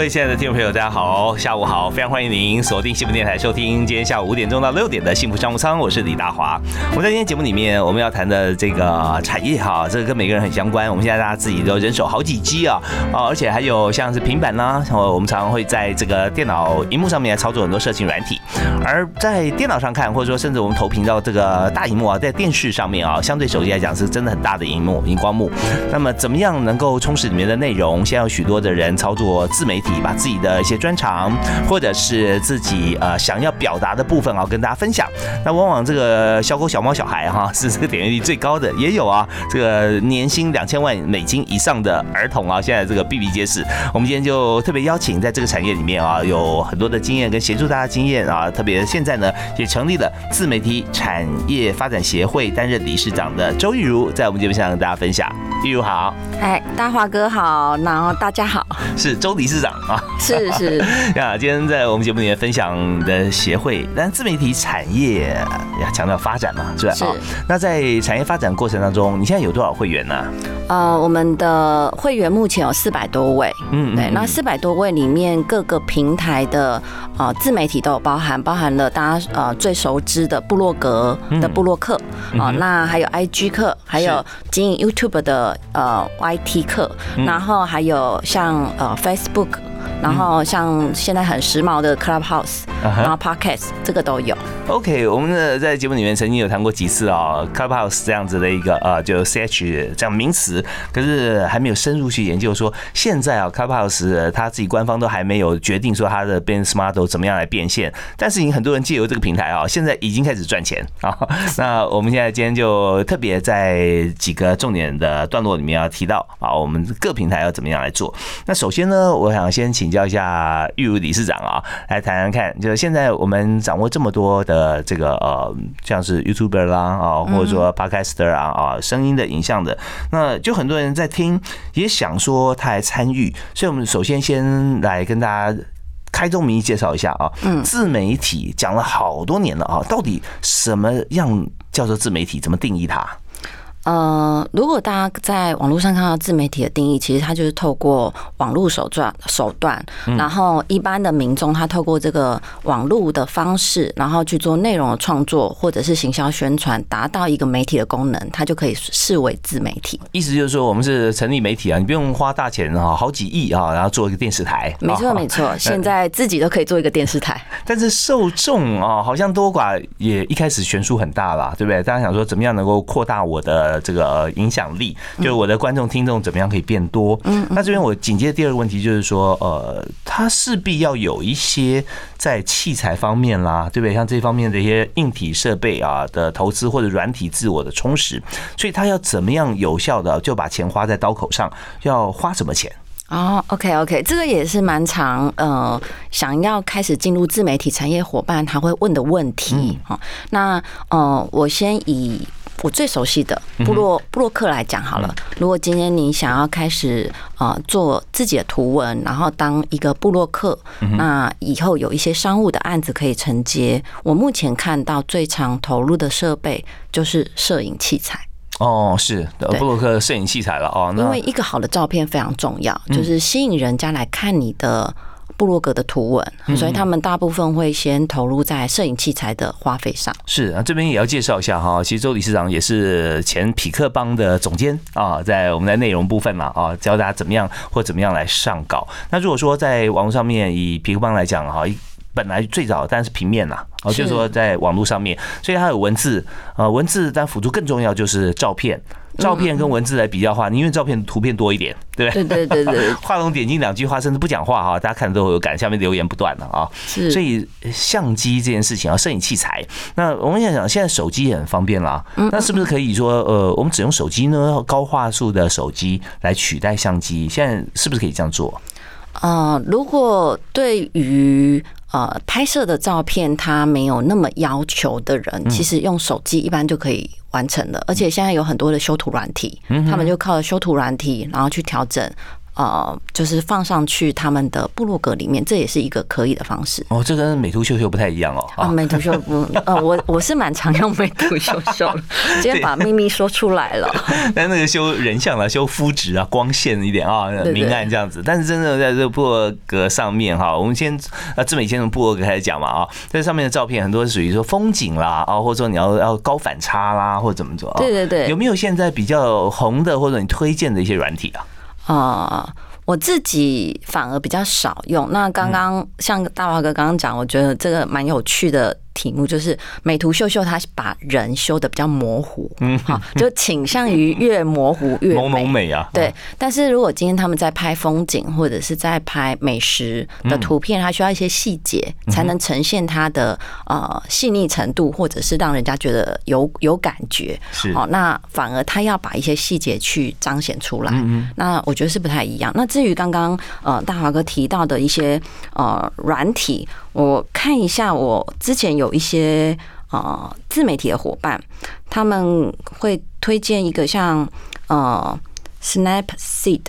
各位亲爱的听众朋友，大家好，下午好，非常欢迎您锁定幸福电台收听今天下午五点钟到六点的幸福商务舱，我是李大华。我们在今天节目里面，我们要谈的这个产业哈，这个跟每个人很相关。我们现在大家自己都人手好几机啊，啊，而且还有像是平板啦，我们常常会在这个电脑荧幕上面来操作很多色情软体，而在电脑上看，或者说甚至我们投屏到这个大荧幕啊，在电视上面啊，相对手机来讲是真的很大的荧幕荧光幕。那么怎么样能够充实里面的内容？现在有许多的人操作自媒体。把自己的一些专长，或者是自己呃想要表达的部分啊，跟大家分享。那往往这个小狗、小猫、小孩哈，是这个点击率最高的，也有啊，这个年薪两千万美金以上的儿童啊，现在这个比比皆是。我们今天就特别邀请在这个产业里面啊，有很多的经验跟协助大家经验啊，特别现在呢也成立了自媒体产业发展协会，担任理事长的周玉如，在我们节目上跟大家分享。玉如好，哎，大华哥好，然后大家好，是周理事长。啊，是是 呀，今天在我们节目里面分享的协会，但自媒体产业要强调发展嘛，是吧？是。那在产业发展过程当中，你现在有多少会员呢？呃，我们的会员目前有四百多位，嗯，对。那四百多位里面，各个平台的呃自媒体都有包含，包含了大家呃最熟知的部落格的部落客啊，那还有 IG 课，还有经营 YouTube 的呃 YT 课，然后还有像呃 Facebook。然后像现在很时髦的 Clubhouse，然后 Podcast 这个都有。OK，我们的在节目里面曾经有谈过几次啊，Clubhouse 这样子的一个呃，就 CH 这样名词，可是还没有深入去研究说现在啊，Clubhouse 他自己官方都还没有决定说它的 business model 怎么样来变现，但是已经很多人借由这个平台啊，现在已经开始赚钱啊。那我们现在今天就特别在几个重点的段落里面要提到啊，我们各平台要怎么样来做。那首先呢，我想先请。请教一下玉如理事长啊，来谈谈看，就是现在我们掌握这么多的这个呃，像是 YouTuber 啦啊，或者说 Podcaster 啊啊，声音的、影像的，那就很多人在听，也想说他来参与，所以我们首先先来跟大家开宗明义介绍一下啊，嗯，自媒体讲了好多年了啊，到底什么样叫做自媒体？怎么定义它？呃，如果大家在网络上看到自媒体的定义，其实它就是透过网络手段手段，然后一般的民众他透过这个网络的方式，然后去做内容的创作或者是行销宣传，达到一个媒体的功能，它就可以视为自媒体。意思就是说，我们是成立媒体啊，你不用花大钱啊，好几亿啊，然后做一个电视台。没错 没错，现在自己都可以做一个电视台。但是受众啊，好像多寡也一开始悬殊很大啦，对不对？大家想说怎么样能够扩大我的。这个影响力，就是我的观众听众怎么样可以变多？嗯，那这边我紧接着第二个问题就是说，呃，它势必要有一些在器材方面啦，对不对？像这方面的一些硬体设备啊的投资或者软体自我的充实，所以他要怎么样有效的就把钱花在刀口上？要花什么钱？哦，OK OK，这个也是蛮长，呃，想要开始进入自媒体产业伙伴他会问的问题。哈，那呃，我先以。我最熟悉的布洛布洛克来讲好了。如果今天你想要开始呃做自己的图文，然后当一个布洛克，那以后有一些商务的案子可以承接。我目前看到最常投入的设备就是摄影器材。哦，是布洛克摄影器材了哦。因为一个好的照片非常重要，就是吸引人家来看你的。部落格的图文，所以他们大部分会先投入在摄影器材的花费上。是啊，这边也要介绍一下哈，其实周理事长也是前匹克邦的总监啊，在我们的内容部分嘛啊，教大家怎么样或怎么样来上稿。那如果说在网络上面以匹克邦来讲哈，本来最早当然是平面呐，哦，就是说在网络上面，所以它有文字，呃，文字但辅助更重要就是照片。照片跟文字来比较的话，宁愿照片图片多一点，对不对？对对对对。画龙点睛两句话，甚至不讲话哈，大家看的都会有感。下面留言不断了啊，是。所以相机这件事情啊，摄影器材，那我们想想，现在手机也很方便啦，那是不是可以说，呃，我们只用手机呢，高画素的手机来取代相机？现在是不是可以这样做？啊，如果对于呃拍摄的照片他没有那么要求的人，其实用手机一般就可以完成了。而且现在有很多的修图软体，他们就靠修图软体，然后去调整。呃，就是放上去他们的部落格里面，这也是一个可以的方式。哦，这跟美图秀秀不太一样哦。啊，美图秀不，呃，我我是蛮常用美图秀秀的，今天把秘密说出来了。但那个修人像啊，修肤质啊，光线一点啊，明暗这样子。但是真的在这个部落格上面哈，我们先啊，志美先从部落格开始讲嘛啊，在上面的照片很多是属于说风景啦啊，或者说你要要高反差啦，或者怎么做啊？对对对。有没有现在比较红的或者你推荐的一些软体啊？啊，我自己反而比较少用。那刚刚像大华哥刚刚讲，我觉得这个蛮有趣的。题目就是美图秀秀，它把人修的比较模糊，嗯，好，就倾向于越模糊越朦胧美啊。对，但是如果今天他们在拍风景或者是在拍美食的图片，它需要一些细节才能呈现它的呃细腻程度，或者是让人家觉得有有感觉。是，哦，那反而他要把一些细节去彰显出来。嗯那我觉得是不太一样。那至于刚刚呃大华哥提到的一些呃软体。我看一下，我之前有一些呃自媒体的伙伴，他们会推荐一个像呃 Snapseed，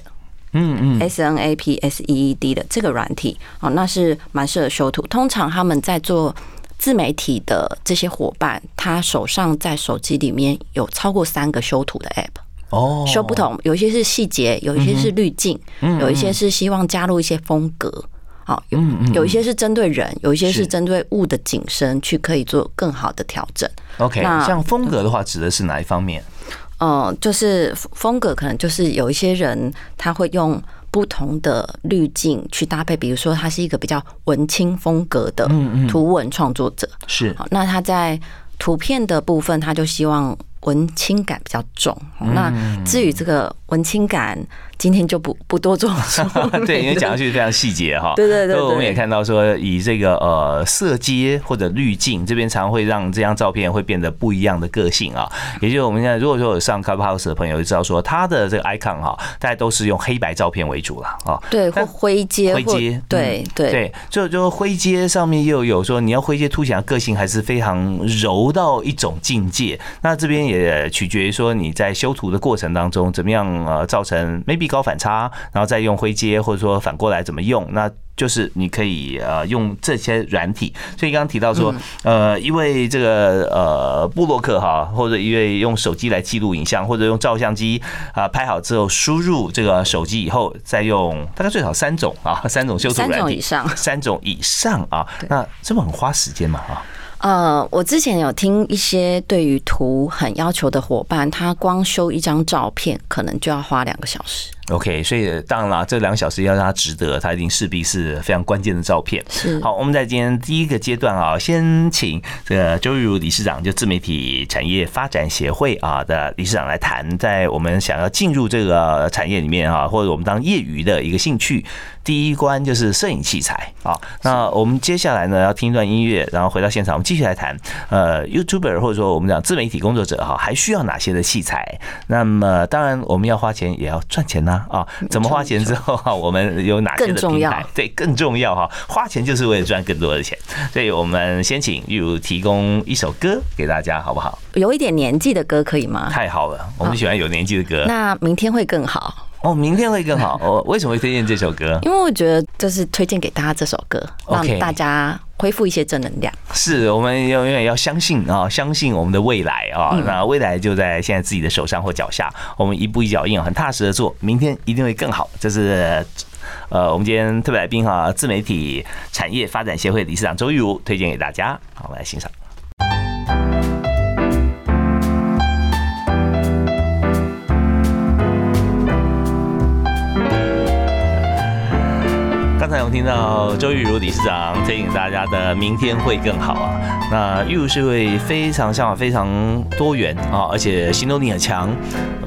嗯嗯，S N A P S E E D 的这个软体哦，那是蛮适合修图。通常他们在做自媒体的这些伙伴，他手上在手机里面有超过三个修图的 App 哦，修不同，有一些是细节，有一些是滤镜，有一些是希望加入一些风格。好，有有一些是针对人，有一些是针对物的景深，去可以做更好的调整。OK，那像风格的话，指的是哪一方面？嗯，就是风格，可能就是有一些人他会用不同的滤镜去搭配，比如说他是一个比较文青风格的图文创作者，是。那他在图片的部分，他就希望文青感比较重。那至于这个文青感。今天就不不多做 对，因为讲下去非常细节哈。对对对，我们也看到说，以这个呃色阶或者滤镜这边，常会让这张照片会变得不一样的个性啊。也就是我们现在如果说有上 Clubhouse 的朋友就知道说，它的这个 icon 哈，大家都是用黑白照片为主了啊。对，或灰阶，灰阶，对对对，就就灰阶上面又有说，你要灰阶凸显的个性还是非常柔到一种境界。那这边也取决于说你在修图的过程当中怎么样呃造成 maybe。高反差，然后再用灰阶，或者说反过来怎么用？那就是你可以呃用这些软体。所以刚刚提到说，呃，一位这个呃布洛克哈，或者一位用手机来记录影像，或者用照相机啊拍好之后输入这个手机以后，再用大概最少三种啊，三种修图软体以上，三种以上啊，那这么很花时间嘛啊？呃，我之前有听一些对于图很要求的伙伴，他光修一张照片可能就要花两个小时。OK，所以当然了，这两小时要让它值得，它一定势必是非常关键的照片。是好，我们在今天第一个阶段啊，先请这个周玉如理事长，就自媒体产业发展协会啊的理事长来谈，在我们想要进入这个产业里面啊，或者我们当业余的一个兴趣，第一关就是摄影器材啊。那我们接下来呢，要听一段音乐，然后回到现场，我们继续来谈。呃，YouTuber 或者说我们讲自媒体工作者哈，还需要哪些的器材？那么当然我们要花钱，也要赚钱呐。啊，怎么花钱之后哈，我们有哪些的平台？对，更重要哈，花钱就是为了赚更多的钱。所以我们先请玉如提供一首歌给大家，好不好？有一点年纪的歌可以吗？太好了，我们喜欢有年纪的歌。那明天会更好哦，明天会更好。我为什么会推荐这首歌？因为我觉得就是推荐给大家这首歌，让大家。恢复一些正能量，是我们要永远要相信啊，相信我们的未来啊，那未来就在现在自己的手上或脚下，我们一步一脚印，很踏实的做，明天一定会更好。这是呃，我们今天特别来宾哈，自媒体产业发展协会理事长周玉如推荐给大家，好，我们来欣赏。才我们听到周玉如理事长提醒大家的“明天会更好”啊。那玉如是会非常向往非常多元啊，而且行动力很强，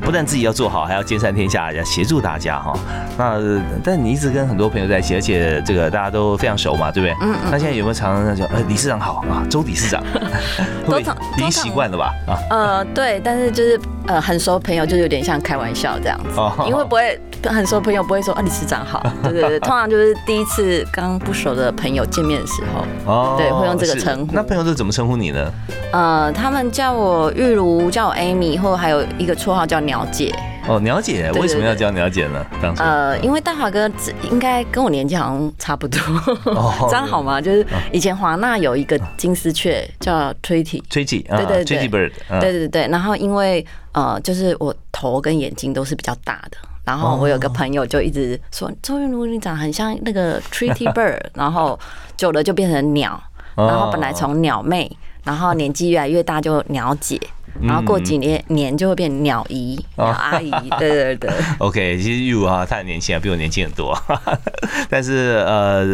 不但自己要做好，还要兼善天下，要协助大家哈。那但你一直跟很多朋友在一起，而且这个大家都非常熟嘛，对不对？嗯嗯。那现在有没有常常叫呃理事长好啊，周理事长，会已经习惯了吧？啊。呃，对，但是就是呃很熟朋友，就有点像开玩笑这样子，因为不会很熟朋友不会说啊理事长好，对对对，通常就是第一次刚不熟的朋友见面的时候，哦，对，会用这个称呼。那朋友都怎么称呼你呢？呃，他们叫我玉如，叫我 Amy，或还有一个绰号叫鸟姐。哦，鸟姐，为什么要叫鸟姐呢？当时呃，因为大华哥应该跟我年纪好像差不多，这样好吗？就是以前华纳有一个金丝雀叫 Treaty，Treaty，对对对，Treaty Bird，对对对。然后因为呃，就是我头跟眼睛都是比较大的，然后我有个朋友就一直说周云如你长很像那个 Treaty Bird，然后久了就变成鸟，然后本来从鸟妹，然后年纪越来越大就鸟姐。然后过几年年就会变鸟姨、鸟阿姨，对对对。OK，其实玉如哈，她很年轻啊，比我年轻很多。但是呃，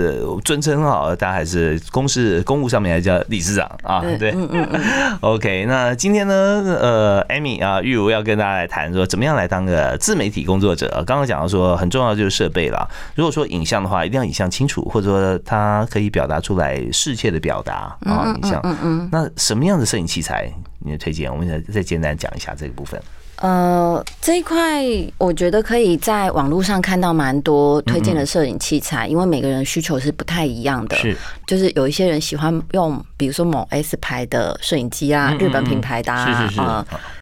尊称好，大家还是公事公务上面还叫理事长啊，对。嗯嗯嗯。OK，那今天呢，呃，Amy 啊，玉如要跟大家来谈说，怎么样来当个自媒体工作者。刚刚讲到说，很重要就是设备了。如果说影像的话，一定要影像清楚，或者说它可以表达出来世切的表达啊，影像。嗯嗯。那什么样的摄影器材？你的推荐，我们再再简单讲一下这个部分。呃，这一块我觉得可以在网络上看到蛮多推荐的摄影器材，因为每个人需求是不太一样的。是，就是有一些人喜欢用，比如说某 S 牌的摄影机啊，日本品牌的啊。是是是。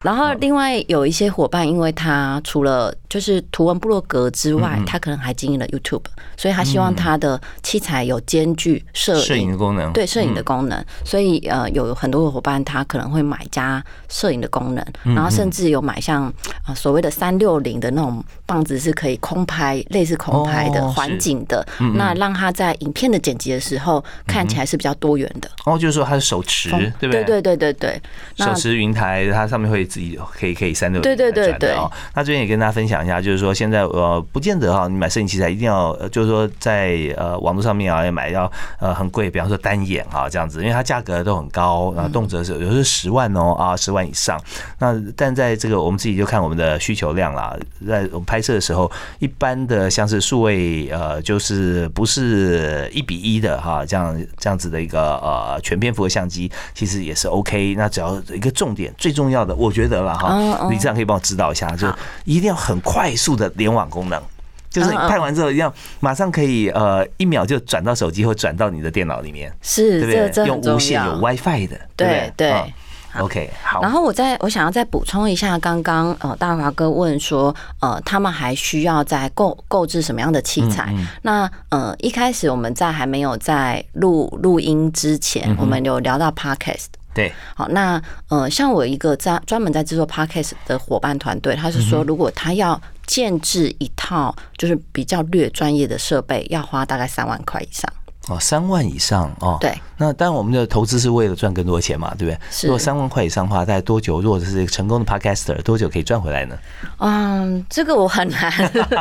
然后另外有一些伙伴，因为他除了就是图文部落格之外，他可能还经营了 YouTube，所以他希望他的器材有兼具摄摄影的功能，对摄影的功能。所以呃，有很多的伙伴他可能会买加摄影的功能，然后甚至有买。像啊，所谓的三六零的那种棒子是可以空拍，类似空拍的环境的，那让他在影片的剪辑的时候看起来是比较多元的。哦，就是说它是手持，对不对？对对对对对，手持云台，它上面会自己可以可以三六零。对对对哦。那这边也跟大家分享一下，就是说现在呃，不见得哈，你买摄影器材一定要，就是说在呃网络上面啊要买要呃很贵，比方说单眼啊这样子，因为它价格都很高啊，动辄是有时候十万哦啊十万以上。那但在这个我们自己就看我们的需求量啦，在我们拍摄的时候，一般的像是数位呃，就是不是一比一的哈，这样这样子的一个呃全篇幅的相机，其实也是 OK。那只要一个重点，最重要的，我觉得了哈，你这样可以帮我指导一下，就一定要很快速的联网功能，就是拍完之后要马上可以呃一秒就转到手机或转到你的电脑里面，是对不对？用无线有 WiFi 的，对对。OK，好。然后我再，我想要再补充一下，刚刚呃，大华哥问说，呃，他们还需要在购购置什么样的器材？那呃，一开始我们在还没有在录录音之前，我们有聊到 Podcast。对，好，那呃，像我一个在专门在制作 Podcast 的伙伴团队，他是说，如果他要建制一套就是比较略专业的设备，要花大概三万块以上。哦，三万以上哦。对，那当然我们的投资是为了赚更多的钱嘛，对不对？如果三万块以上的话，大概多久？如果是成功的 Podcaster，多久可以赚回来呢？嗯，这个我很难。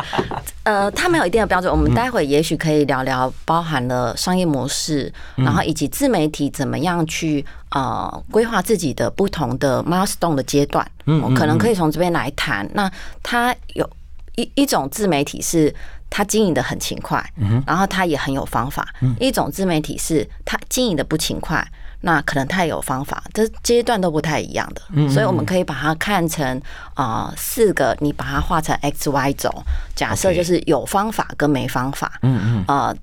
呃，他没有一定的标准。我们待会也许可以聊聊，包含了商业模式，然后以及自媒体怎么样去呃规划自己的不同的 milestone 的阶段。嗯，可能可以从这边来谈。那他有一一种自媒体是。他经营的很勤快，然后他也很有方法。一种自媒体是他经营的不勤快，那可能他也有方法，这阶段都不太一样的。所以我们可以把它看成啊四个，你把它画成 X Y 轴，假设就是有方法跟没方法。嗯嗯。呃，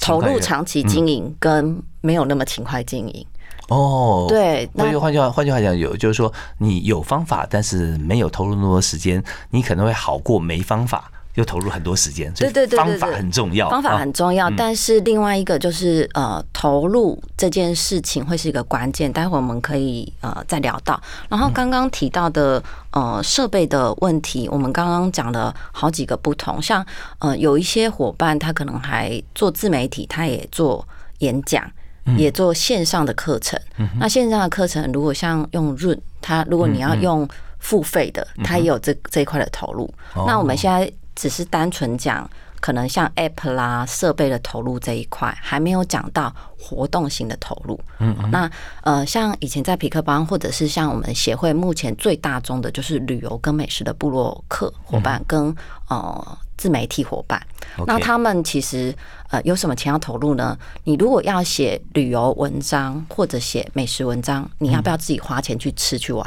投入长期经营跟没有那么勤快经营。哦，对。那换句话换句话讲，有就是说你有方法，但是没有投入那么多时间，你可能会好过没方法。又投入很多时间，对对对，方法很重要，方法很重要。但是另外一个就是呃，投入这件事情会是一个关键。待会我们可以呃再聊到。然后刚刚提到的呃设备的问题，我们刚刚讲了好几个不同。像呃有一些伙伴他可能还做自媒体，他也做演讲，也做线上的课程。那线上的课程如果像用润，他如果你要用付费的，他也有这这一块的投入。那我们现在。只是单纯讲可能像 App 啦设备的投入这一块，还没有讲到活动型的投入。嗯，那呃，像以前在匹克邦，或者是像我们协会目前最大宗的就是旅游跟美食的部落客伙伴跟呃自媒体伙伴。那他们其实呃有什么钱要投入呢？你如果要写旅游文章或者写美食文章，你要不要自己花钱去吃去玩？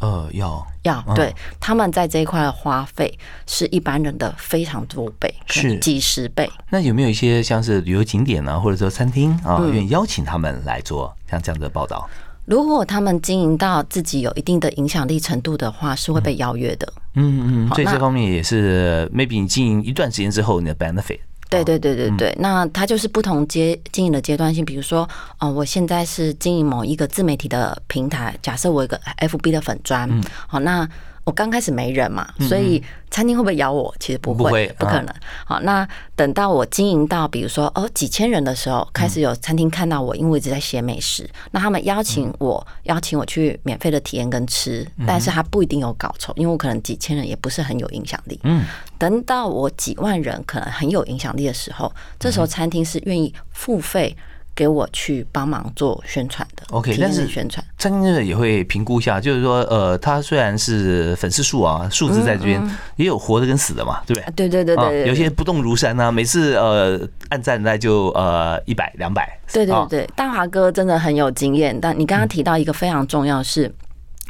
呃，要要对，他们在这一块的花费是一般人的非常多倍，是几十倍。那有没有一些像是旅游景点呢，或者说餐厅啊，愿意邀请他们来做像这样的报道？如果他们经营到自己有一定的影响力程度的话，是会被邀约的。嗯嗯，所以这方面也是 maybe 你经营一段时间之后，你的 benefit。对对对对对，那它就是不同阶经营的阶段性，比如说，哦，我现在是经营某一个自媒体的平台，假设我一个 FB 的粉砖，好，那。我刚开始没人嘛，所以餐厅会不会咬我？其实不会，不可能。好，那等到我经营到比如说哦几千人的时候，开始有餐厅看到我，因为我一直在写美食，那他们邀请我，邀请我去免费的体验跟吃，但是他不一定有搞酬，因为我可能几千人也不是很有影响力。嗯，等到我几万人可能很有影响力的时候，这时候餐厅是愿意付费。给我去帮忙做宣传的，OK，但是宣传餐厅也会评估一下，就是说，呃，他虽然是粉丝数啊，数字在这边也有活的跟死的嘛，对不对？对对对对，有些不动如山啊，每次呃按赞那就呃一百两百，对对对，大华哥真的很有经验，但你刚刚提到一个非常重要是。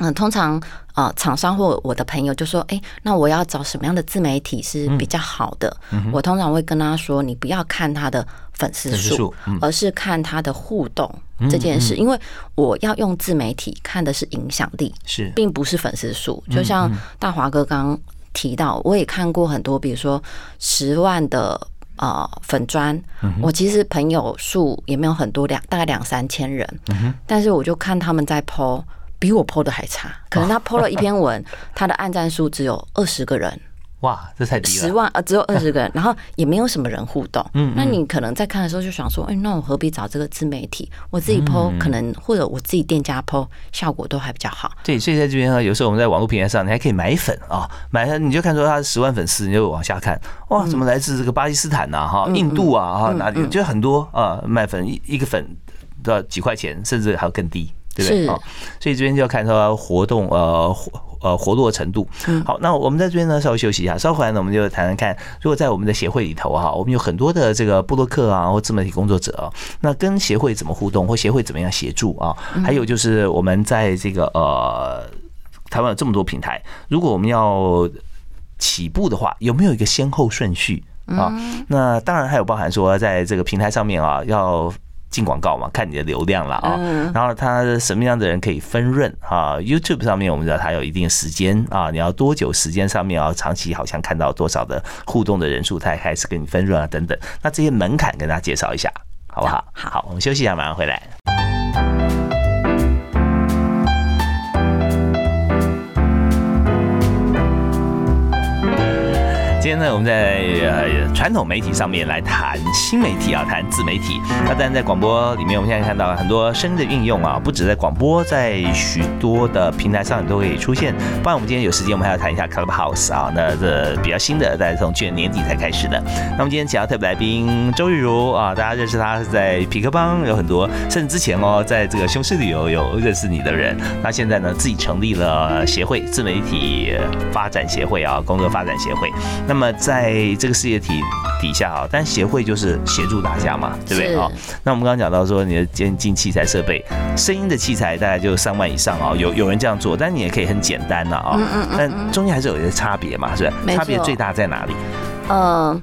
嗯，通常啊，厂商或我的朋友就说：“哎，那我要找什么样的自媒体是比较好的？”我通常会跟他说：“你不要看他的粉丝数，而是看他的互动这件事，因为我要用自媒体看的是影响力，是，并不是粉丝数。就像大华哥刚刚提到，我也看过很多，比如说十万的呃粉砖，我其实朋友数也没有很多，两大概两三千人，但是我就看他们在 PO。比我 PO 的还差，可能他 PO 了一篇文，他的按赞数只有二十个人。哇，这太低了！十万呃，只有 二十个人，然后也没有什么人互动。嗯，那你可能在看的时候就想说，哎，那我何必找这个自媒体？我自己 PO 可能或者我自己店家 PO 效果都还比较好。对，所以在这边呢，有时候我们在网络平台上，你还可以买粉啊，买了你就看出他十万粉丝，你就往下看，哇，怎么来自这个巴基斯坦呐？哈，印度啊，哈，哪里就很多啊，卖粉一一个粉都要几块钱，甚至还要更低。对不对？所以这边就要看说活动呃活呃活络程度。好，那我们在这边呢稍微休息一下，稍后来呢我们就谈谈看，如果在我们的协会里头哈，我们有很多的这个布洛克啊或自媒体工作者，那跟协会怎么互动，或协会怎么样协助啊？还有就是我们在这个呃台湾有这么多平台，如果我们要起步的话，有没有一个先后顺序啊？那当然还有包含说在这个平台上面啊要。进广告嘛，看你的流量了啊。然后他什么样的人可以分润啊？YouTube 上面我们知道它有一定的时间啊，你要多久时间上面要长期好像看到多少的互动的人数，才开始给你分润啊等等。那这些门槛跟大家介绍一下，好不好？好，我们休息一下，马上回来。今天呢，我们在呃传统媒体上面来谈新媒体啊，谈自媒体。那当然在广播里面，我们现在看到很多声的运用啊，不止在广播，在许多的平台上都可以出现。不然我们今天有时间，我们还要谈一下 Clubhouse 啊，那这比较新的，在从去年年底才开始的。那我们今天请到特别来宾周玉如啊，大家认识他是在匹克邦有很多，甚至之前哦，在这个雄狮旅游有认识你的人。那现在呢，自己成立了协会，自媒体发展协会啊，工作发展协会。那么么在这个事业体底下啊，但协会就是协助大家嘛，对不对啊？那我们刚刚讲到说，你的监进器材设备，声音的器材大概就三万以上啊，有有人这样做，但你也可以很简单的啊，嗯嗯嗯，但中间还是有一些差别嘛，是吧？差别最大在哪里？呃，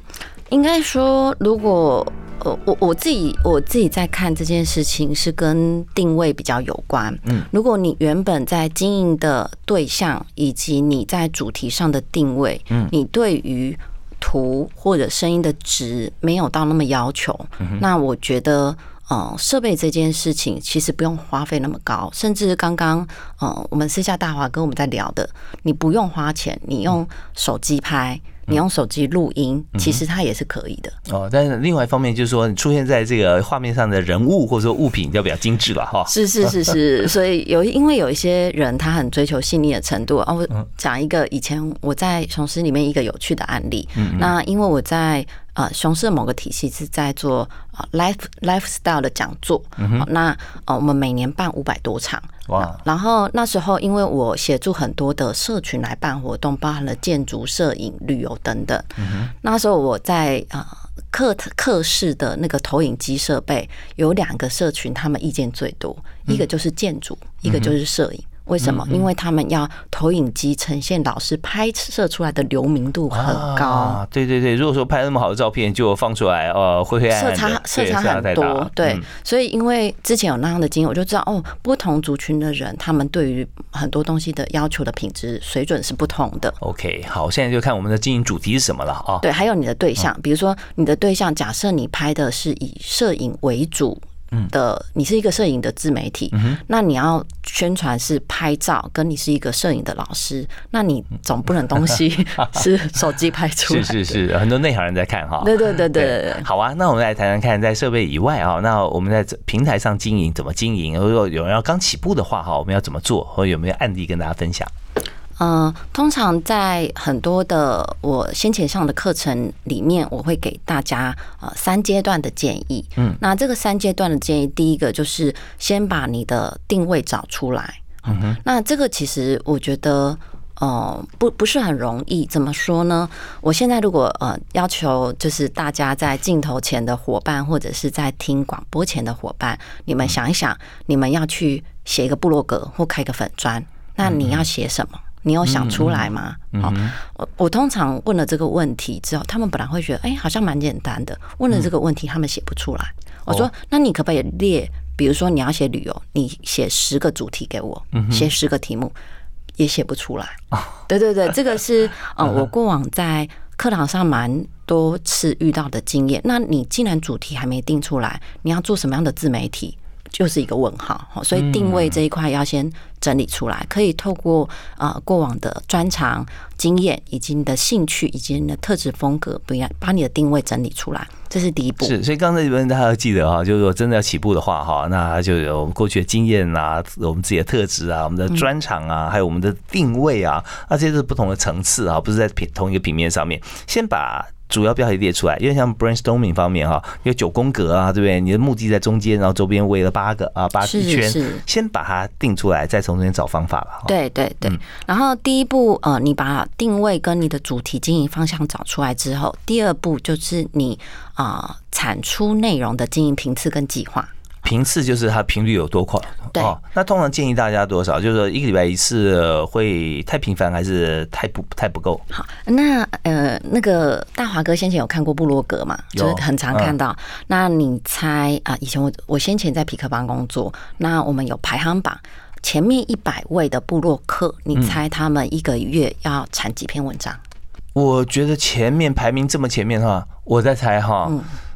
应该说，如果。我我我自己我自己在看这件事情是跟定位比较有关。嗯，如果你原本在经营的对象以及你在主题上的定位，嗯，你对于图或者声音的值没有到那么要求，那我觉得，呃，设备这件事情其实不用花费那么高，甚至刚刚，呃，我们私下大华跟我们在聊的，你不用花钱，你用手机拍。你用手机录音，其实它也是可以的哦。但是另外一方面就是说，你出现在这个画面上的人物或者说物品要比较精致了哈。是是是是，所以有因为有一些人他很追求细腻的程度哦。我讲一个以前我在雄狮里面一个有趣的案例。嗯那因为我在呃雄狮的某个体系是在做呃 life lifestyle 的讲座，嗯那呃我们每年办五百多场。哇，然后那时候，因为我协助很多的社群来办活动，包含了建筑、摄影、旅游等等。那时候我在呃课课室的那个投影机设备有两个社群，他们意见最多，一个就是建筑，一个就是摄影。为什么？因为他们要投影机呈现老师拍摄出来的流明度很高。啊，对对对，如果说拍那么好的照片，就放出来，呃，灰灰暗暗色差色差很多，对，所以因为之前有那样的经验，我就知道哦，不同族群的人，他们对于很多东西的要求的品质水准是不同的。OK，好，现在就看我们的经营主题是什么了啊？对，还有你的对象，比如说你的对象，假设你拍的是以摄影为主。的，你是一个摄影的自媒体，那你要宣传是拍照，跟你是一个摄影的老师，那你总不能东西 是手机拍出来是是是，很多内行人在看哈。对对对对对。好啊，那我们来谈谈看，在设备以外啊，那我们在平台上经营怎么经营？如果有人要刚起步的话哈，我们要怎么做？或有没有案例跟大家分享？嗯，通常在很多的我先前上的课程里面，我会给大家呃三阶段的建议。嗯，那这个三阶段的建议，第一个就是先把你的定位找出来。嗯哼，那这个其实我觉得。呃，不不是很容易，怎么说呢？我现在如果呃要求就是大家在镜头前的伙伴，或者是在听广播前的伙伴，你们想一想，你们要去写一个部落格或开个粉砖，那你要写什么？你有想出来吗？好，我我通常问了这个问题之后，他们本来会觉得，哎，好像蛮简单的。问了这个问题，他们写不出来。我说，那你可不可以列？比如说你要写旅游，你写十个主题给我，写十个题目。也写不出来，对对对，这个是呃，我过往在课堂上蛮多次遇到的经验。那你既然主题还没定出来，你要做什么样的自媒体，就是一个问号。所以定位这一块要先整理出来，可以透过呃过往的专长经验，以及你的兴趣，以及你的特质风格，不一样，把你的定位整理出来。这是第一步。是，所以刚才这边大家要记得哈，就是说真的要起步的话哈，那就有我们过去的经验啊，我们自己的特质啊，我们的专长啊，还有我们的定位啊，那这些是不同的层次啊，不是在平同一个平面上面。先把主要标题列出来，因为像 brainstorming 方面哈，有九宫格啊，对不对？你的目的在中间，然后周边围了八个啊，八一圈，先把它定出来，再从中间找方法了。对对对。然后第一步，呃，你把定位跟你的主题经营方向找出来之后，第二步就是你啊产出内容的经营频次跟计划。频次就是它频率有多快？对，那通常建议大家多少？就是说一个礼拜一次会太频繁，还是太不太不够？好，那呃，那个大华哥先前有看过布洛格嘛？就是很常看到。那你猜啊？以前我我先前在皮克邦工作，那我们有排行榜，前面一百位的布洛克，你猜他们一个月要产几篇文章？我觉得前面排名这么前面的话，我在猜哈。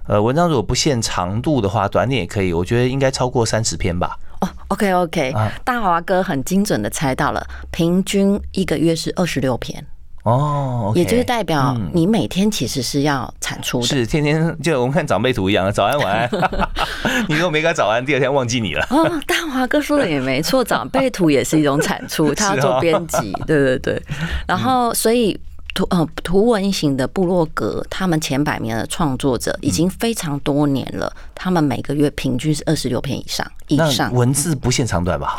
呃，文章如果不限长度的话，短点也可以。我觉得应该超过三十篇吧。哦，OK OK，大华哥很精准的猜到了，平均一个月是二十六篇。哦，也就是代表你每天其实是要产出的，是天天就我们看长辈图一样，早安晚安。你如果没改早安，第二天忘记你了。哦，大华哥说的也没错，长辈图也是一种产出，他要做编辑，对对对。然后所以。图呃图文型的部落格，他们前百名的创作者已经非常多年了，他们每个月平均是二十六篇以上以上。文字不限长短吧？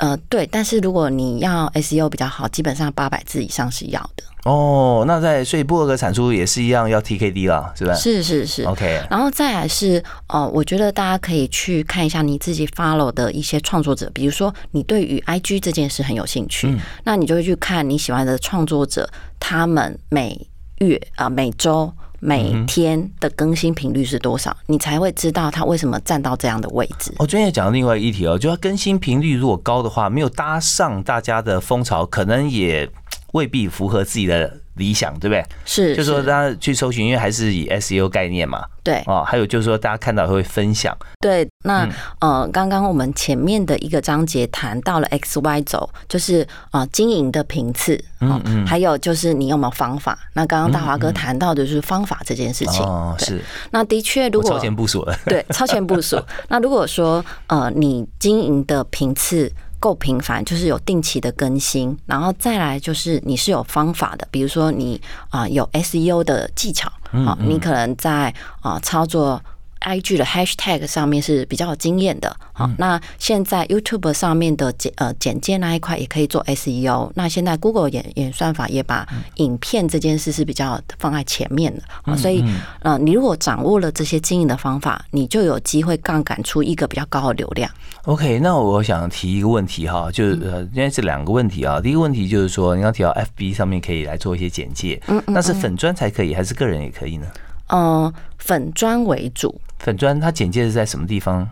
呃，对，但是如果你要 SEO 比较好，基本上八百字以上是要的。哦，那在所以部落格产出也是一样要 TKD 啦，是吧？是是是，OK。然后再来是呃，我觉得大家可以去看一下你自己 follow 的一些创作者，比如说你对于 IG 这件事很有兴趣，那你就会去看你喜欢的创作者，他们每月啊每周。每天的更新频率是多少，你才会知道它为什么站到这样的位置。我昨天也讲到另外一题哦，就它更新频率如果高的话，没有搭上大家的风潮，可能也未必符合自己的理想，对不对？是，就说大家去搜寻，因为还是以 SEO 概念嘛。对哦，还有就是说，大家看到会分享。对，那呃，刚刚我们前面的一个章节谈到了 X Y 轴，就是啊经营的频次，嗯嗯，还有就是你有没有方法？那刚刚大华哥谈到的就是方法这件事情。哦，是。那的确，如果超前部署了，对，超前部署。那如果说呃，你经营的频次够频繁，就是有定期的更新，然后再来就是你是有方法的，比如说你啊有 SEO 的技巧，啊，你可能在啊操作。IG 的 Hashtag 上面是比较有经验的，好，那现在 YouTube 上面的简呃简介那一块也可以做 SEO。那现在 Google 演演算法也把影片这件事是比较放在前面的，所以呃，你如果掌握了这些经营的方法，你就有机会杠杆出一个比较高的流量。OK，那我想提一个问题哈，就是呃，应该是两个问题啊。第一个问题就是说，你刚提到 FB 上面可以来做一些简介，嗯，那是粉砖才可以，还是个人也可以呢？嗯，粉砖为主。粉砖它简介是在什么地方？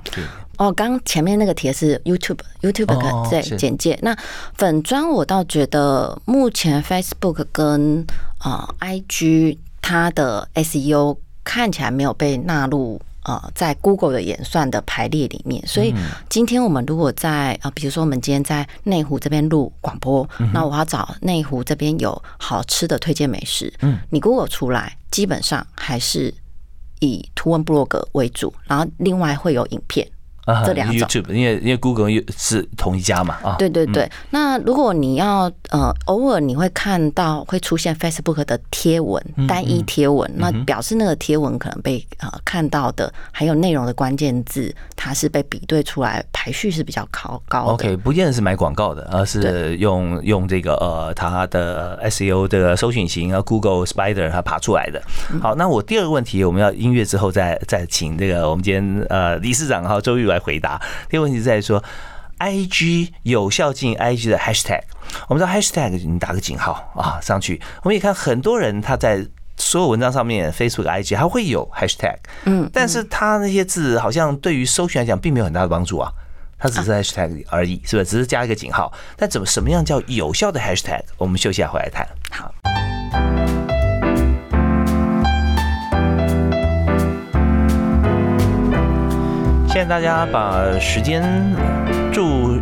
哦，刚前面那个题是 YouTube，YouTube 在简介。那粉砖我倒觉得目前 Facebook 跟啊 IG 它的 SEO 看起来没有被纳入呃在 Google 的演算的排列里面。所以今天我们如果在啊，比如说我们今天在内湖这边录广播，那我要找内湖这边有好吃的推荐美食，嗯，你 Google 出来基本上还是。以图文部落格为主，然后另外会有影片，这两种。YouTube，因为因为 Google 是同一家嘛，啊，对对对。那如果你要呃，偶尔你会看到会出现 Facebook 的贴文，单一贴文，那表示那个贴文可能被呃看到的，还有内容的关键字，它是被比对出来，排序是比较高高。OK，不见得是买广告的，而是用用这个呃它的 SEO 的搜寻型啊，Google Spider 它爬出来的。好，那我第二个问题，我们要音乐之后再再请这个我们今天呃理事长哈周玉来回答。第二个问题在说。I G 有效进 I G 的 Hashtag，我们知道 Hashtag 你打个井号啊上去，我们也看很多人他在所有文章上面，Facebook、I G 还会有 Hashtag，嗯，但是他那些字好像对于搜寻来讲并没有很大的帮助啊，它只是 Hashtag 而已，是不是？只是加一个井号，但怎么什么样叫有效的 Hashtag？我们休息下回来谈。好。建议大家把时间。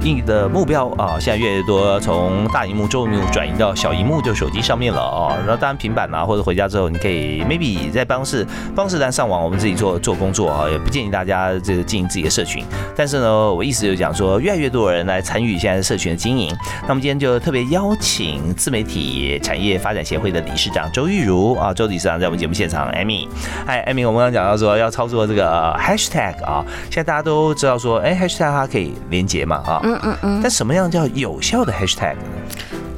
注意的目标啊，现在越来越多从大荧幕、中荧幕转移到小荧幕，就手机上面了哦。然后当然平板啊，或者回家之后，你可以 maybe 在办公室、办公室单上网，我们自己做做工作啊，也不建议大家这个经营自己的社群。但是呢，我意思就讲说，越来越多人来参与现在社群的经营。那么今天就特别邀请自媒体产业发展协会的理事长周玉如啊，周理事长在我们节目现场，Amy，嗨，Amy，我们刚刚讲到说要操作这个 hashtag 啊，现在大家都知道说，哎，hashtag 它可以连接。嘛啊，嗯嗯，但什么样叫有效的 hashtag 呢？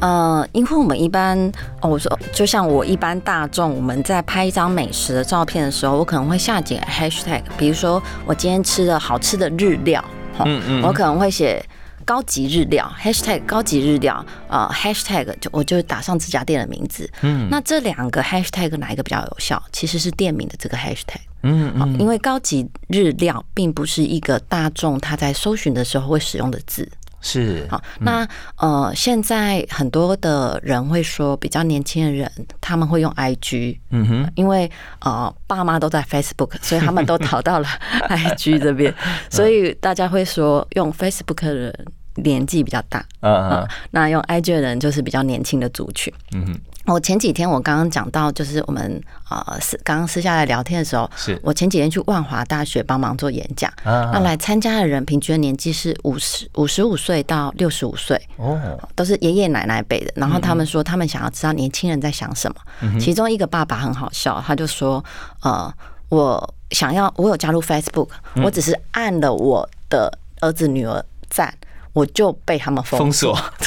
呃，因为我们一般，哦，我说就像我一般大众，我们在拍一张美食的照片的时候，我可能会下几个 hashtag，比如说我今天吃了好吃的日料，嗯嗯，我可能会写高级日料 hashtag 高级日料，呃 hashtag 就我就打上这家店的名字，嗯，那这两个 hashtag 哪一个比较有效？其实是店名的这个 hashtag。嗯嗯，因为高级日料并不是一个大众他在搜寻的时候会使用的字，是。好。那呃，现在很多的人会说，比较年轻的人他们会用 IG，嗯哼，因为呃爸妈都在 Facebook，所以他们都 逃到了 IG 这边，所以大家会说用 Facebook 的人年纪比较大，嗯嗯，那用 IG 的人就是比较年轻的族群，嗯哼。我前几天我刚刚讲到，就是我们呃私刚刚私下来聊天的时候，是。我前几天去万华大学帮忙做演讲，那来参加的人平均年纪是五十五十五岁到六十五岁，哦，都是爷爷奶奶辈的。然后他们说他们想要知道年轻人在想什么。其中一个爸爸很好笑，他就说：“呃，我想要我有加入 Facebook，我只是按了我的儿子女儿赞。”我就被他们封锁，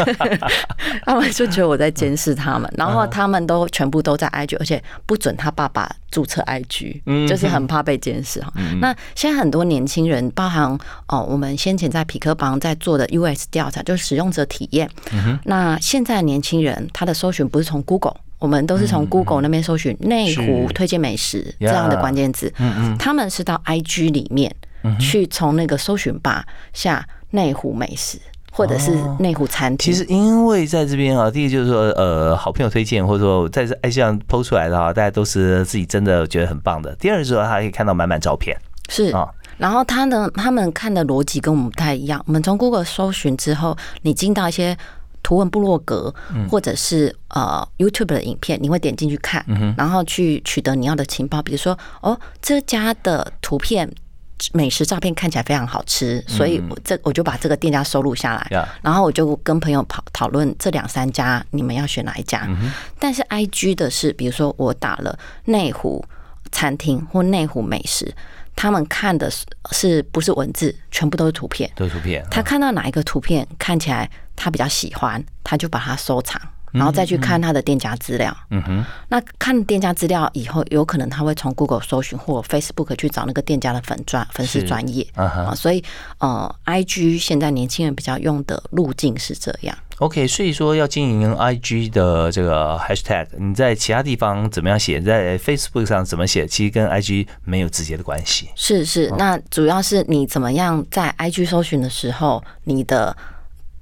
他们就觉得我在监视他们，然后他们都全部都在 IG，而且不准他爸爸注册 IG，就是很怕被监视哈。那现在很多年轻人，包含哦，我们先前在匹克邦在做的 US 调查，就是使用者体验。那现在年轻人他的搜寻不是从 Google，我们都是从 Google 那边搜寻内湖推荐美食这样的关键字，他们是到 IG 里面去从那个搜寻吧下。内湖美食，或者是内湖餐厅。其实因为在这边啊，第一就是说，呃，好朋友推荐，或者说在这 i 上 PO 出来的啊，大家都是自己真的觉得很棒的。第二是说，他可以看到满满照片，是啊。然后他呢，他们看的逻辑跟我们不太一样。我们从 Google 搜寻之后，你进到一些图文部落格，或者是呃 YouTube 的影片，你会点进去看，然后去取得你要的情报。比如说，哦，这家的图片。美食照片看起来非常好吃，所以我这我就把这个店家收录下来，然后我就跟朋友讨讨论这两三家，你们要选哪一家？但是 I G 的是，比如说我打了内湖餐厅或内湖美食，他们看的是是不是文字，全部都是图片，都是图片。他看到哪一个图片看起来他比较喜欢，他就把它收藏。然后再去看他的店家资料。嗯哼，那看店家资料以后，有可能他会从 Google 搜寻或 Facebook 去找那个店家的粉专、粉丝专业。啊所以呃，IG 现在年轻人比较用的路径是这样。OK，所以说要经营 IG 的这个 Hashtag，你在其他地方怎么样写，在 Facebook 上怎么写，其实跟 IG 没有直接的关系。是是，那主要是你怎么样在 IG 搜寻的时候，你的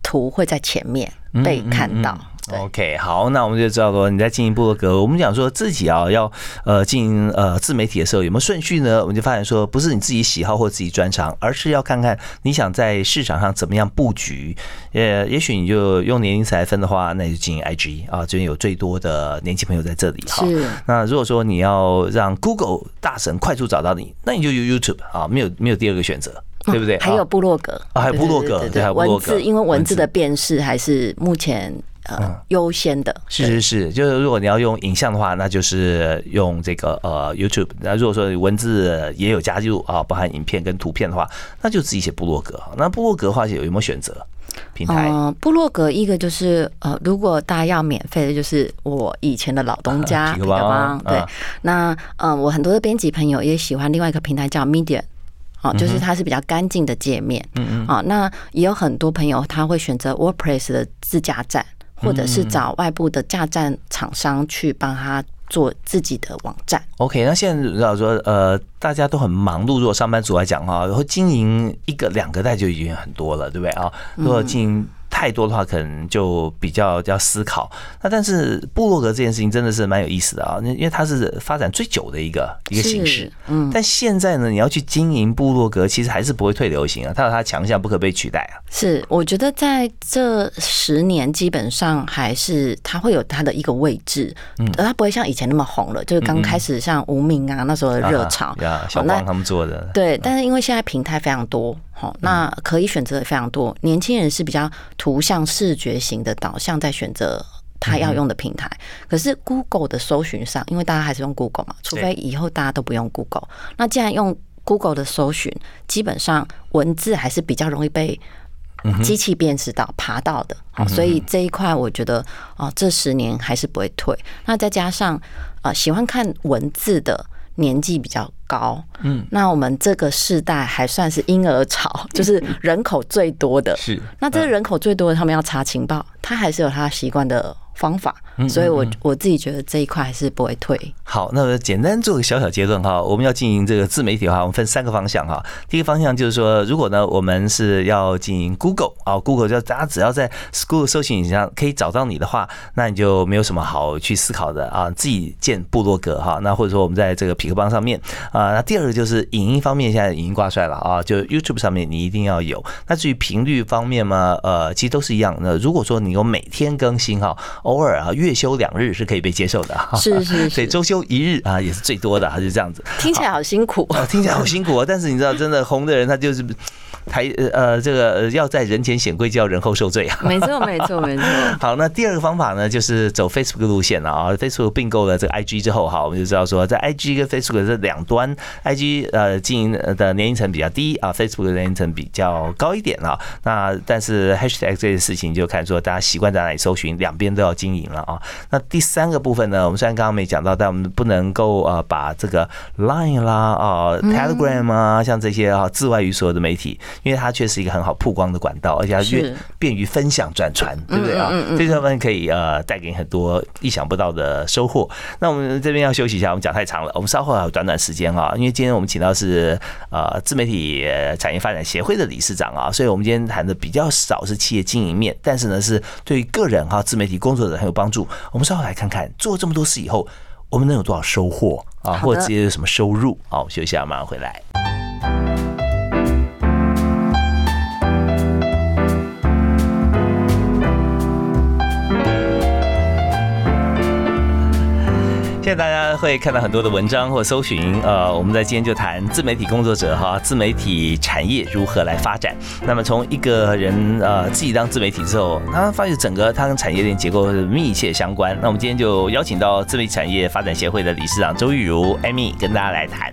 图会在前面被看到。OK，好，那我们就知道说你在经营部落格，我们讲说自己啊要呃经营呃自媒体的时候有没有顺序呢？我们就发现说不是你自己喜好或自己专长，而是要看看你想在市场上怎么样布局。呃，也许你就用年龄层来分的话，那就经营 IG 啊，这边有最多的年轻朋友在这里哈。那如果说你要让 Google 大神快速找到你，那你就用 YouTube 啊，没有没有第二个选择。对不对？还有部落格啊，还有部落格，对，文字，因为文字的辨识还是目前呃优先的。是是是，就是如果你要用影像的话，那就是用这个呃 YouTube。那如果说文字也有加入啊，包含影片跟图片的话，那就自己写部落格。那部落格的话有有没有选择平台？部落格一个就是呃，如果大家要免费的，就是我以前的老东家皮克邦。对，那嗯，我很多的编辑朋友也喜欢另外一个平台叫 Media。哦，就是它是比较干净的界面，嗯嗯，啊，那也有很多朋友他会选择 WordPress 的自家站，或者是找外部的架站厂商去帮他做自己的网站。OK，那现在如果说呃大家都很忙碌，如果上班族来讲哈，然后经营一个两个代就已经很多了，对不对啊？如果经营太多的话，可能就比较要思考。那但是部落格这件事情真的是蛮有意思的啊，因为它是发展最久的一个一个形式。嗯，但现在呢，你要去经营部落格，其实还是不会退流行啊，它有它强项，不可被取代啊。是，我觉得在这十年，基本上还是它会有它的一个位置，嗯，它不会像以前那么红了。就是刚开始像无名啊那时候的热潮，啊，小光他们做的。对，但是因为现在平台非常多。好，那可以选择的非常多。年轻人是比较图像视觉型的导向，在选择他要用的平台。可是 Google 的搜寻上，因为大家还是用 Google 嘛，除非以后大家都不用 Google。那既然用 Google 的搜寻，基本上文字还是比较容易被机器辨识到、爬到的。好，所以这一块我觉得啊，这十年还是不会退。那再加上啊，喜欢看文字的。年纪比较高，嗯，那我们这个世代还算是婴儿潮，就是人口最多的。是，那这人口最多的，他们要查情报，他还是有他习惯的。方法，所以我我自己觉得这一块还是不会退。好，那么简单做个小小结论哈，我们要经营这个自媒体的话，我们分三个方向哈。第一个方向就是说，如果呢我们是要经营 Google 啊，Google 就大家只要在 Google 搜索引擎上可以找到你的话，那你就没有什么好去思考的啊，自己建部落格哈。那或者说我们在这个匹克邦上面啊，那第二个就是影音方面，现在影音挂帅了啊，就 YouTube 上面你一定要有。那至于频率方面嘛，呃，其实都是一样。那如果说你有每天更新哈。偶尔啊，月休两日是可以被接受的，是是，所以周休一日啊也是最多的，啊是这样子。听起来好辛苦，听起来好辛苦啊！但是你知道，真的红的人他就是。台呃，这个要在人前显贵，就要人后受罪啊。没错，没错，没错。好，那第二个方法呢，就是走 Facebook 路线了啊。Facebook 并购了这个 IG 之后，哈，我们就知道说，在 IG 跟 Facebook 这两端，IG 呃经营的年龄层比较低啊，Facebook 的年龄层比较高一点啊。那但是 Hashtag 这件事情，就看说大家习惯在哪里搜寻，两边都要经营了啊。那第三个部分呢，我们虽然刚刚没讲到，但我们不能够呃把这个 Line 啦啊、Telegram 啊，像这些啊，置外于所有的媒体。因为它确实一个很好曝光的管道，而且它越便于分享转传，对不对啊？这方面可以呃带给你很多意想不到的收获。那我们这边要休息一下，我们讲太长了，我们稍后还有短短时间啊。因为今天我们请到是呃自媒体产业发展协会的理事长啊，所以我们今天谈的比较少是企业经营面，但是呢是对于个人哈自媒体工作者很有帮助。我们稍后来看看做这么多事以后，我们能有多少收获啊，或者直接有什么收入？好，休息一下，马上回来。现在大家会看到很多的文章或搜寻，呃，我们在今天就谈自媒体工作者哈，自媒体产业如何来发展。那么从一个人呃自己当自媒体之后，他发现整个他跟产业链结构是密切相关。那我们今天就邀请到自媒体产业发展协会的理事长周玉如 Amy 跟大家来谈。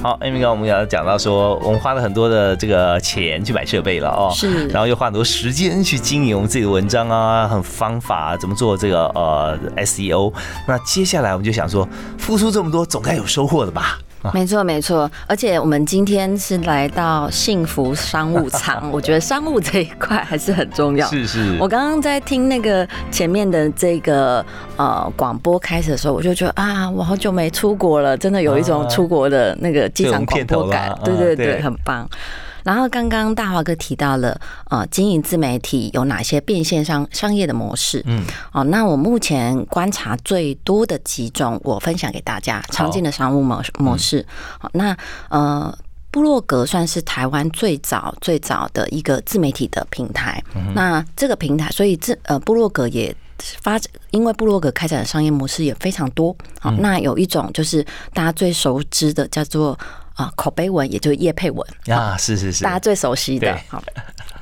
好，Amy 我们要讲到说，我们花了很多的这个钱去买设备了哦，是，然后又花很多时间去经营我们自己的文章啊，很方法怎么做这个呃 SEO。那接下来我们就想说，付出这么多，总该有收获的吧？没错，没错。而且我们今天是来到幸福商务舱，我觉得商务这一块还是很重要。是是。我刚刚在听那个前面的这个呃广播开始的时候，我就觉得啊，我好久没出国了，真的有一种出国的那个机场广播感。对对对，很棒。然后刚刚大华哥提到了，呃，经营自媒体有哪些变现商商业的模式？嗯，哦，那我目前观察最多的几种，我分享给大家常见的商务模模式。好，那呃，部落格算是台湾最早最早的一个自媒体的平台。那这个平台，所以这呃，部落格也发，因为部落格开展的商业模式也非常多。好，那有一种就是大家最熟知的，叫做。啊，口碑文也就是叶配文啊，是是是，大家最熟悉的。好，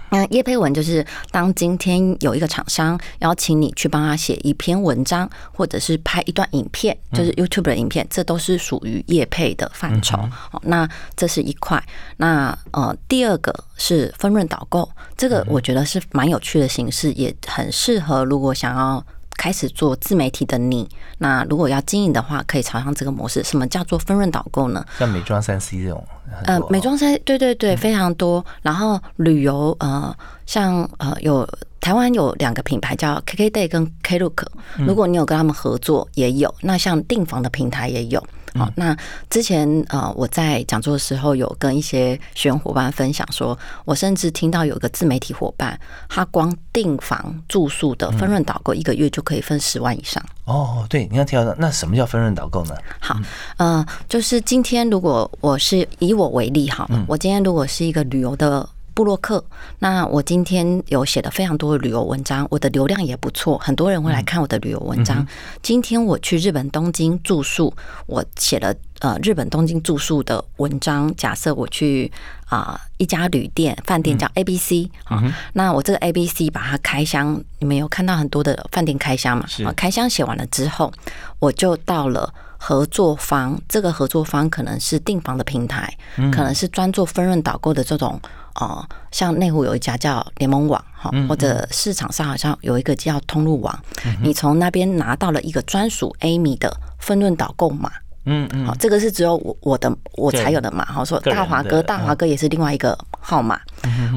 那叶配文就是当今天有一个厂商邀请你去帮他写一篇文章，或者是拍一段影片，就是 YouTube 的影片，这都是属于叶配的范畴。好，那这是一块。那呃，第二个是分润导购，这个我觉得是蛮有趣的形式，也很适合如果想要。开始做自媒体的你，那如果要经营的话，可以朝向这个模式。什么叫做分润导购呢？像美妆三 C 这种，呃，美妆三对对对，非常多。然后旅游，呃，像呃，有台湾有两个品牌叫 KKday 跟 Klook，如果你有跟他们合作，也有。那像订房的平台也有。好，那之前呃，我在讲座的时候有跟一些学员伙伴分享，说我甚至听到有个自媒体伙伴，他光订房住宿的分润导购，一个月就可以分十万以上。哦，对，你要提到那什么叫分润导购呢？好，呃，就是今天如果我是以我为例哈，我今天如果是一个旅游的。布洛克，那我今天有写了非常多的旅游文章，我的流量也不错，很多人会来看我的旅游文章。今天我去日本东京住宿，我写了呃日本东京住宿的文章。假设我去啊一家旅店饭店叫 A B C 啊，那我这个 A B C 把它开箱，你们有看到很多的饭店开箱嘛？啊，开箱写完了之后，我就到了。合作方，这个合作方可能是订房的平台，可能是专做分润导购的这种，呃，像内湖有一家叫联盟网哈，或者市场上好像有一个叫通路网，你从那边拿到了一个专属 Amy 的分润导购码，嗯嗯，好，这个是只有我我的我才有的码，好说大华哥，大华哥也是另外一个号码，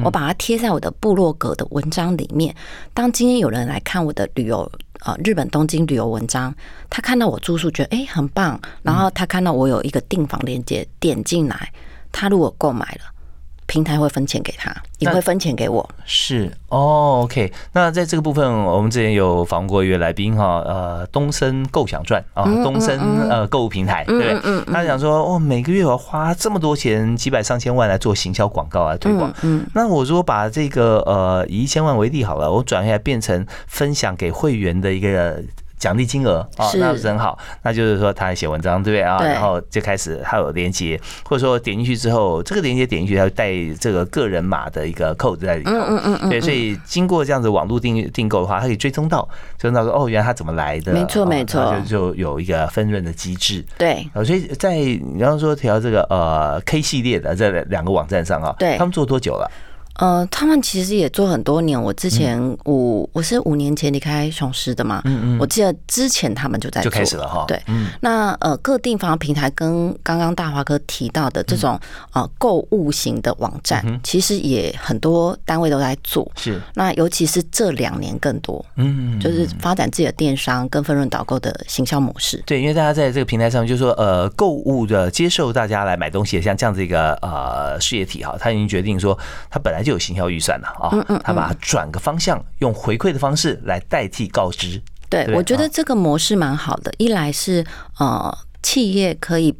我把它贴在我的部落格的文章里面，当今天有人来看我的旅游。呃，日本东京旅游文章，他看到我住宿，觉得哎很棒，然后他看到我有一个订房链接，点进来，他如果购买了。平台会分钱给他，也会分钱给我。是哦，OK。那在这个部分，我们之前有访问过一位来宾哈，呃，东森构想赚啊，东森呃购物平台，对不对？他想说，哦，每个月我要花这么多钱，几百上千万来做行销广告啊，推广。嗯，那我如果把这个呃以一千万为例好了，我转下来变成分享给会员的一个。奖励金额啊，那不是很好。那就是说，他写文章，对不对啊？然后就开始他有连接，或者说点进去之后，这个连接点进去，他带这个个人码的一个 code 在里头。嗯嗯嗯对，所以经过这样子网络订订购的话，他可以追踪到，追踪到说哦，原来他怎么来的？没错没错，就就有一个分润的机制。对。所以在你刚刚说提到这个呃 K 系列的这两个网站上啊，对，他们做多久了？呃，他们其实也做很多年。我之前五，我是五年前离开雄狮的嘛。嗯嗯。我记得之前他们就在就开始了哈。对。那呃，各地方平台跟刚刚大华哥提到的这种呃购物型的网站，其实也很多单位都在做。是。那尤其是这两年更多。嗯。就是发展自己的电商跟分润导购的行销模式。对，因为大家在这个平台上，就是说呃，购物的接受大家来买东西，像这样子一个呃事业体哈，他已经决定说，他本来就。有行销预算了啊，他把它转个方向，用回馈的方式来代替告知。对，我觉得这个模式蛮好的。一来是呃，企业可以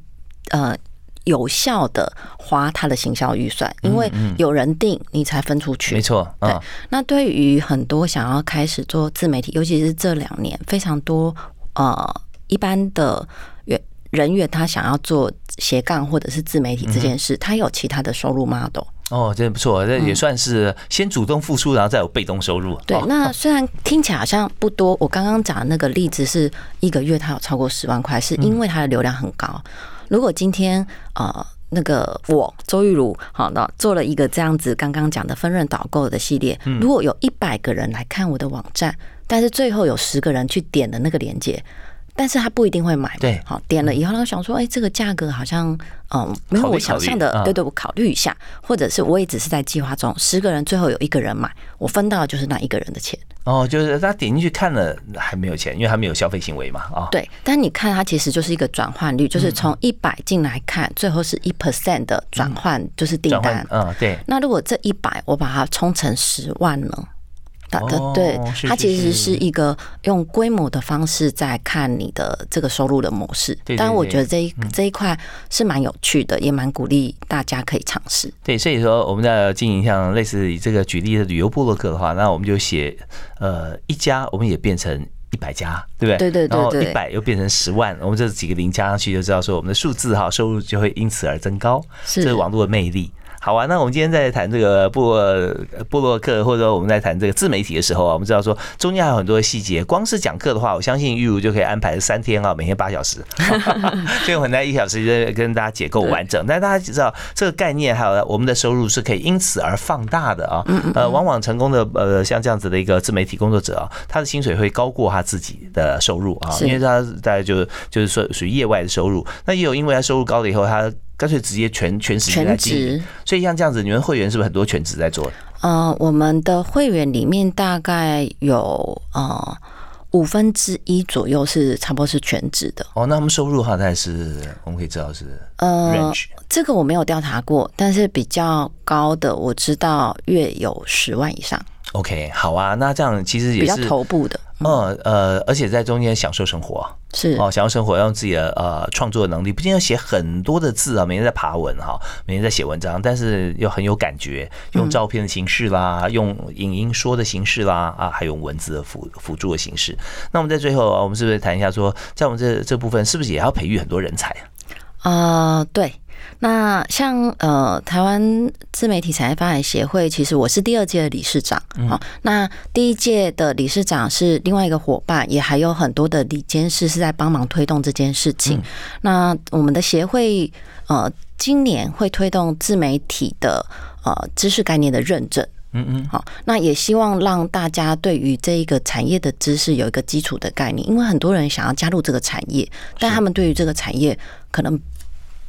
呃有效的花他的行销预算，因为有人定，你才分出去。没错，对。那对于很多想要开始做自媒体，尤其是这两年非常多呃一般的员人员他想要做斜杠或者是自媒体这件事，他有其他的收入 model。哦，真的不错，这也算是先主动付出，然后再有被动收入。对，那虽然听起来好像不多，我刚刚讲的那个例子是一个月他有超过十万块，是因为他的流量很高。如果今天呃那个我周玉如好那做了一个这样子刚刚讲的分润导购的系列，如果有一百个人来看我的网站，但是最后有十个人去点的那个链接。但是他不一定会买，对，好点了以后，他想说，哎，这个价格好像，嗯，没有我想象的，对对，我考虑一下，或者是我也只是在计划中，十个人最后有一个人买，我分到的就是那一个人的钱。哦，就是他点进去看了还没有钱，因为他没有消费行为嘛，啊，对。但你看，它其实就是一个转换率，就是从一百进来看，最后是一 percent 的转换，就是订单，嗯，对。那如果这一百我把它冲成十万呢？的对，它其实是一个用规模的方式在看你的这个收入的模式。但然，我觉得这一这一块是蛮有趣的，也蛮鼓励大家可以尝试。对，所以说我们在经营像类似以这个举例的旅游部落客的话，那我们就写呃一家，我们也变成一百家，对不对？对对对。然后一百又变成十万，我们这几个零加上去，就知道说我们的数字哈收入就会因此而增高。是，这是网络的魅力。好啊，那我们今天在谈这个布布洛克，或者说我们在谈这个自媒体的时候啊，我们知道说中间还有很多的细节。光是讲课的话，我相信玉如就可以安排三天啊，每天八小时，就 很难一小时就跟大家解构完整。但大家知道这个概念，还有我们的收入是可以因此而放大的啊。呃，往往成功的呃像这样子的一个自媒体工作者啊，他的薪水会高过他自己的收入啊，因为他大概就就是说属于业外的收入。那也有因为他收入高了以后，他干脆直接全全时间来经营，所以像这样子，你们会员是不是很多全职在做？呃，我们的会员里面大概有呃五分之一左右是差不多是全职的。哦，那他们收入的话，大概是我们可以知道是呃，这个我没有调查过，但是比较高的我知道月有十万以上。OK，好啊，那这样其实也是比较头部的。嗯呃，而且在中间享受生活是哦，想要生活，用自己的呃创作能力，不仅要写很多的字啊，每天在爬文哈，每天在写文章，但是又很有感觉，用照片的形式啦，用影音说的形式啦啊，还有文字的辅辅助的形式。那我们在最后啊，我们是不是谈一下说，在我们这这部分是不是也要培育很多人才啊？啊，对。那像呃台湾自媒体产业发展协会，其实我是第二届的理事长啊。那第一届的理事长是另外一个伙伴，也还有很多的理监事是在帮忙推动这件事情。那我们的协会呃今年会推动自媒体的呃知识概念的认证。嗯嗯，好，那也希望让大家对于这一个产业的知识有一个基础的概念，因为很多人想要加入这个产业，但他们对于这个产业可能。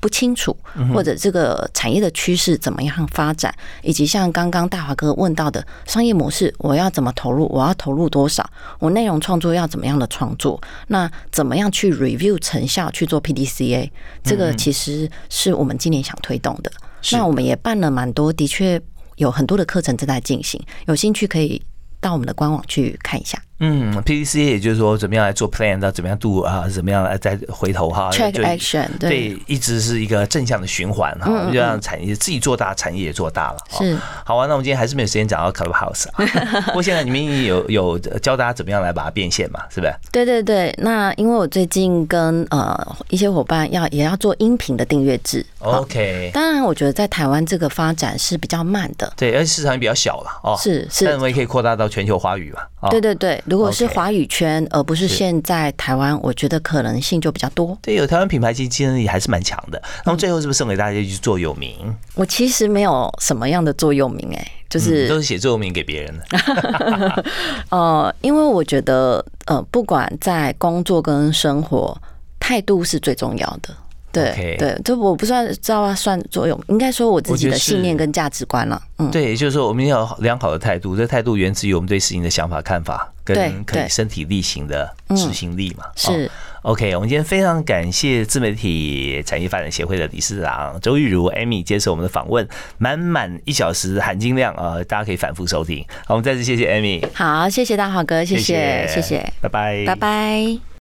不清楚，或者这个产业的趋势怎么样发展，以及像刚刚大华哥问到的商业模式，我要怎么投入？我要投入多少？我内容创作要怎么样的创作？那怎么样去 review 成效去做 PDCA？这个其实是我们今年想推动的。那我们也办了蛮多，的确有很多的课程正在进行，有兴趣可以到我们的官网去看一下。嗯，PDCA 也就是说，怎么样来做 plan，到怎么样度啊，怎么样来再回头哈，check action，对，一直是一个正向的循环哈，就让产业自己做大，产业也做大了。是，好啊，那我们今天还是没有时间讲到 Clubhouse 啊。不过现在你们有有教大家怎么样来把它变现嘛，是不是？对对对，那因为我最近跟呃一些伙伴要也要做音频的订阅制，OK。当然，我觉得在台湾这个发展是比较慢的，对，而且市场也比较小了哦。是是，但我们也可以扩大到全球华语嘛。对对对。如果是华语圈，而不是现在台湾，我觉得可能性就比较多。对，有台湾品牌其实竞争力还是蛮强的。那么最后是不是送给大家一句座右铭？我其实没有什么样的座右铭，哎，就是都是写座右铭给别人的。呃，因为我觉得，呃，不管在工作跟生活，态度是最重要的。对对，这我不算知道算作用，应该说我自己的信念跟价值观了。嗯，对，也就是说我们要良好的态度，这态度源自于我们对事情的想法、看法，跟可以身体力行的执行力嘛。是 OK，我们今天非常感谢自媒体产业发展协会的理事长周玉如 Amy 接受我们的访问，满满一小时含金量啊，大家可以反复收听。好，我们再次谢谢 Amy，好，谢谢大华哥，谢谢，谢谢，拜拜，拜拜。